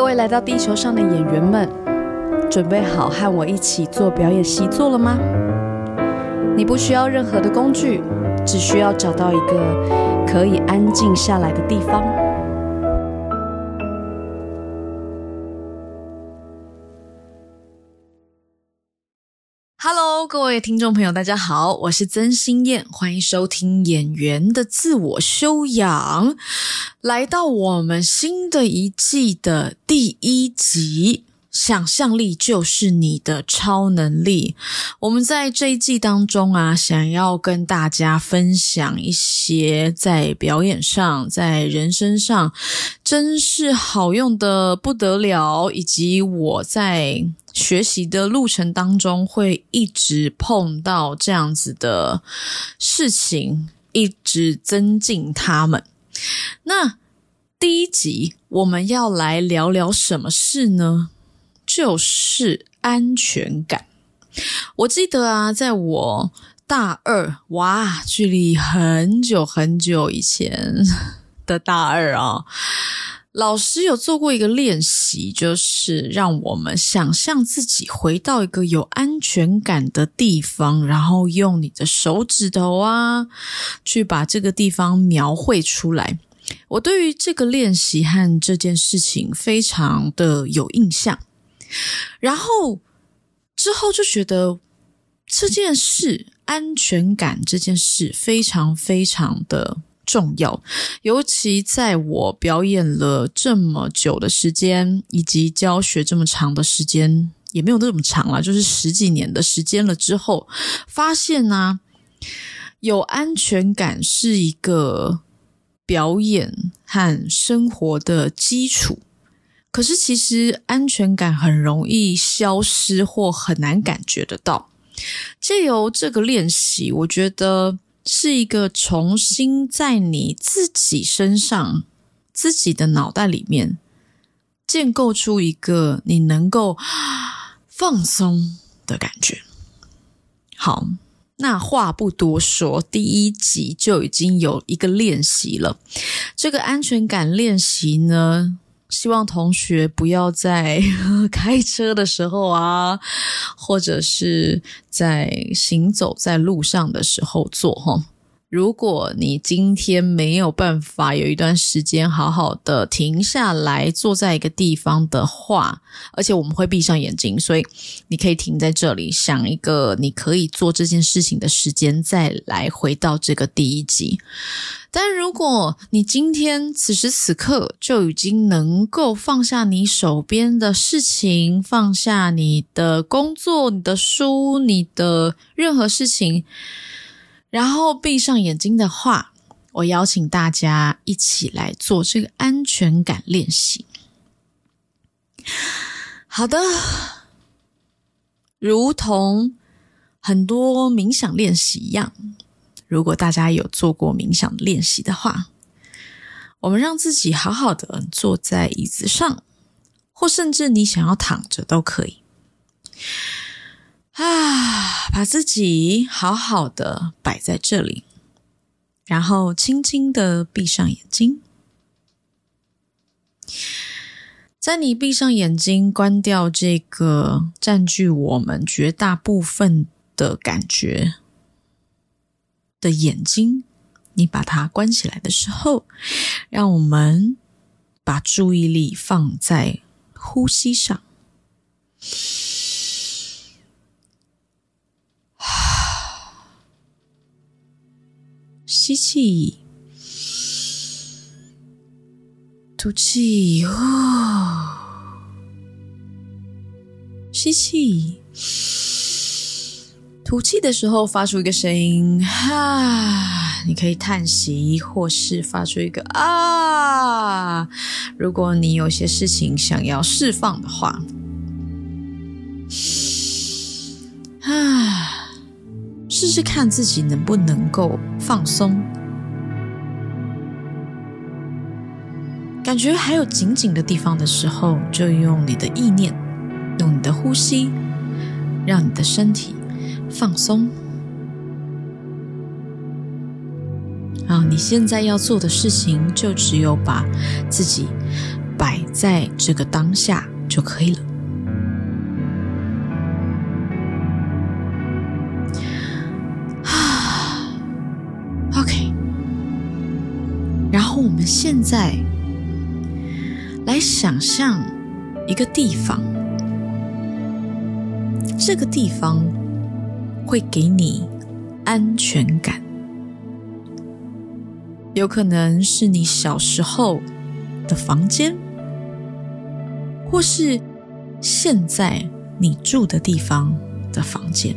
各位来到地球上的演员们，准备好和我一起做表演习作了吗？你不需要任何的工具，只需要找到一个可以安静下来的地方。Hello，各位听众朋友，大家好，我是曾心燕，欢迎收听《演员的自我修养》，来到我们新的一季的第一集。想象力就是你的超能力。我们在这一季当中啊，想要跟大家分享一些在表演上、在人生上真是好用的不得了，以及我在学习的路程当中会一直碰到这样子的事情，一直增进他们。那第一集我们要来聊聊什么事呢？就是安全感。我记得啊，在我大二，哇，距离很久很久以前的大二啊，老师有做过一个练习，就是让我们想象自己回到一个有安全感的地方，然后用你的手指头啊，去把这个地方描绘出来。我对于这个练习和这件事情非常的有印象。然后之后就觉得这件事安全感这件事非常非常的重要，尤其在我表演了这么久的时间，以及教学这么长的时间，也没有那么长了，就是十几年的时间了之后，发现呢，有安全感是一个表演和生活的基础。可是，其实安全感很容易消失，或很难感觉得到。借由这个练习，我觉得是一个重新在你自己身上、自己的脑袋里面建构出一个你能够放松的感觉。好，那话不多说，第一集就已经有一个练习了。这个安全感练习呢？希望同学不要在 开车的时候啊，或者是在行走在路上的时候做哈。如果你今天没有办法有一段时间好好的停下来坐在一个地方的话，而且我们会闭上眼睛，所以你可以停在这里想一个你可以做这件事情的时间，再来回到这个第一集。但如果你今天此时此刻就已经能够放下你手边的事情，放下你的工作、你的书、你的任何事情，然后闭上眼睛的话，我邀请大家一起来做这个安全感练习。好的，如同很多冥想练习一样。如果大家有做过冥想练习的话，我们让自己好好的坐在椅子上，或甚至你想要躺着都可以。啊，把自己好好的摆在这里，然后轻轻的闭上眼睛。在你闭上眼睛、关掉这个占据我们绝大部分的感觉。的眼睛，你把它关起来的时候，让我们把注意力放在呼吸上。吸气，吐气，哦，吸气。吐气的时候发出一个声音，哈，你可以叹息，或是发出一个啊。如果你有些事情想要释放的话，试试看自己能不能够放松，感觉还有紧紧的地方的时候，就用你的意念，用你的呼吸，让你的身体。放松。啊，你现在要做的事情就只有把自己摆在这个当下就可以了。我们现在来想象一个地方，这个地方会给你安全感。有可能是你小时候的房间，或是现在你住的地方的房间。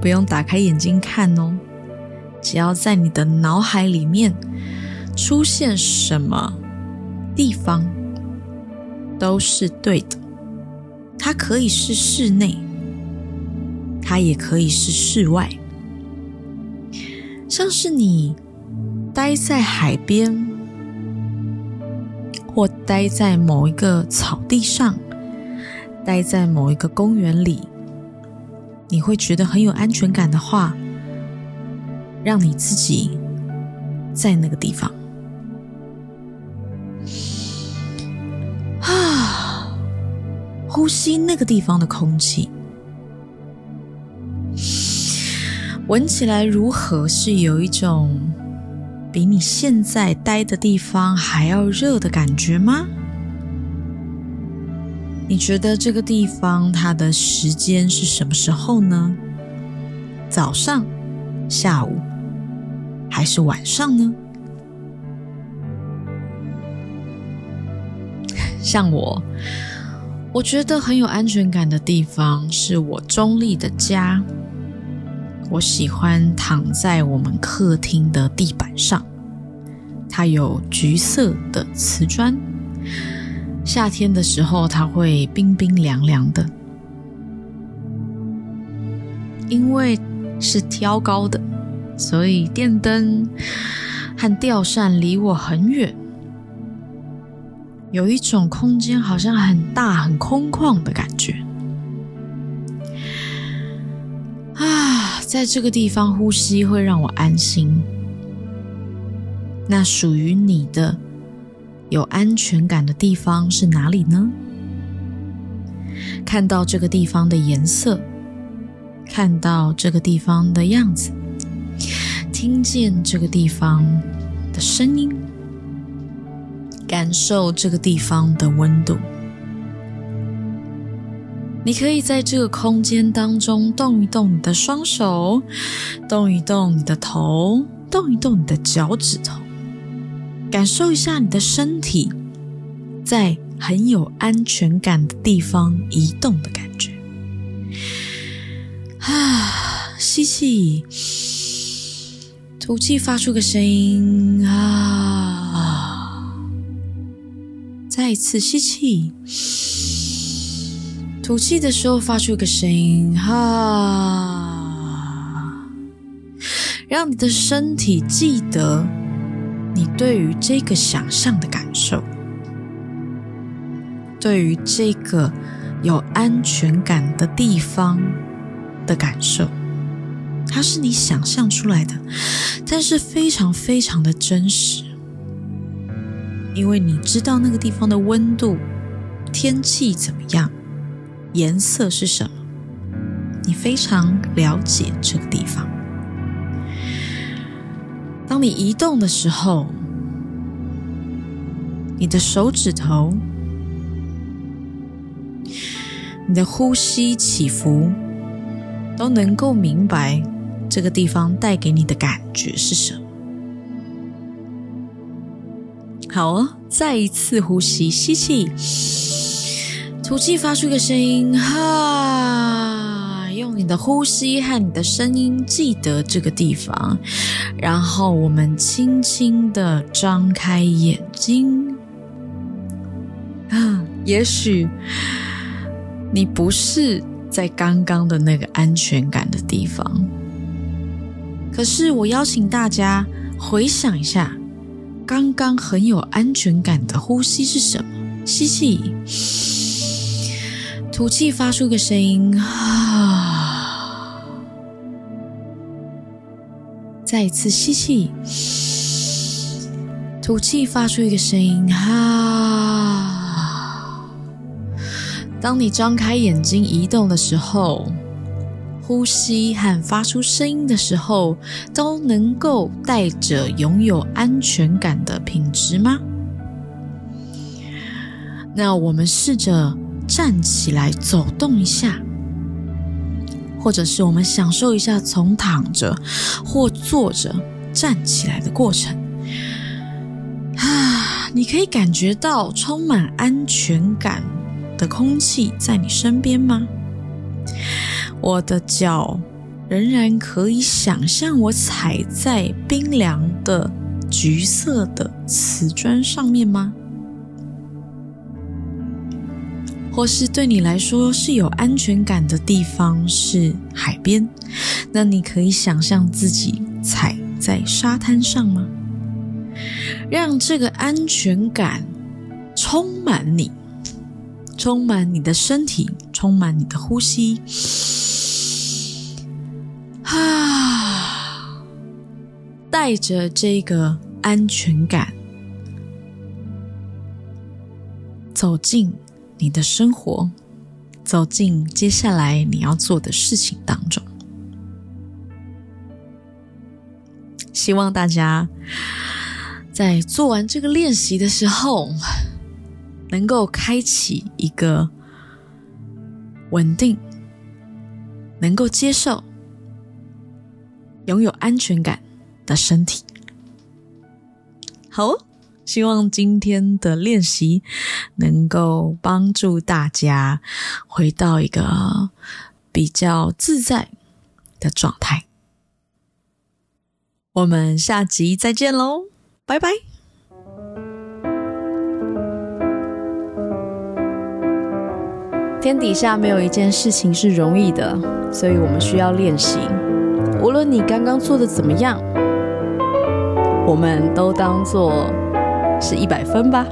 不用打开眼睛看哦，只要在你的脑海里面出现什么地方，都是对的。它可以是室内，它也可以是室外。像是你待在海边，或待在某一个草地上，待在某一个公园里，你会觉得很有安全感的话，让你自己在那个地方啊，呼吸那个地方的空气。闻起来如何？是有一种比你现在待的地方还要热的感觉吗？你觉得这个地方它的时间是什么时候呢？早上、下午还是晚上呢？像我，我觉得很有安全感的地方是我中立的家。我喜欢躺在我们客厅的地板上，它有橘色的瓷砖，夏天的时候它会冰冰凉凉的。因为是挑高的，所以电灯和吊扇离我很远，有一种空间好像很大、很空旷的感觉啊。在这个地方呼吸会让我安心。那属于你的有安全感的地方是哪里呢？看到这个地方的颜色，看到这个地方的样子，听见这个地方的声音，感受这个地方的温度。你可以在这个空间当中动一动你的双手，动一动你的头，动一动你的脚趾头，感受一下你的身体在很有安全感的地方移动的感觉。啊，吸气，吐气，发出个声音啊，再一次吸气。吐气的时候发出个声音，哈，让你的身体记得你对于这个想象的感受，对于这个有安全感的地方的感受，它是你想象出来的，但是非常非常的真实，因为你知道那个地方的温度、天气怎么样。颜色是什么？你非常了解这个地方。当你移动的时候，你的手指头、你的呼吸起伏，都能够明白这个地方带给你的感觉是什么。好哦，再一次呼吸，吸气。吐气，发出一个声音，哈！用你的呼吸和你的声音记得这个地方，然后我们轻轻的张开眼睛。啊，也许你不是在刚刚的那个安全感的地方，可是我邀请大家回想一下，刚刚很有安全感的呼吸是什么？吸气。吐气，发出个声音，啊！再一次吸气，吐气，发出一个声音，哈。当你张开眼睛移动的时候，呼吸和发出声音的时候，都能够带着拥有安全感的品质吗？那我们试着站起来走动一下，或者是我们享受一下从躺着或坐着站起来的过程。啊，你可以感觉到充满安全感的空气在你身边吗？我的脚仍然可以想象我踩在冰凉的橘色的瓷砖上面吗？或是对你来说是有安全感的地方是海边，那你可以想象自己踩在沙滩上吗？让这个安全感充满你，充满你的身体，充满你的呼吸。啊，带着这个安全感走进。你的生活，走进接下来你要做的事情当中。希望大家在做完这个练习的时候，能够开启一个稳定、能够接受、拥有安全感的身体。好。希望今天的练习能够帮助大家回到一个比较自在的状态。我们下集再见喽，拜拜！天底下没有一件事情是容易的，所以我们需要练习。无论你刚刚做的怎么样，我们都当做。是一百分吧。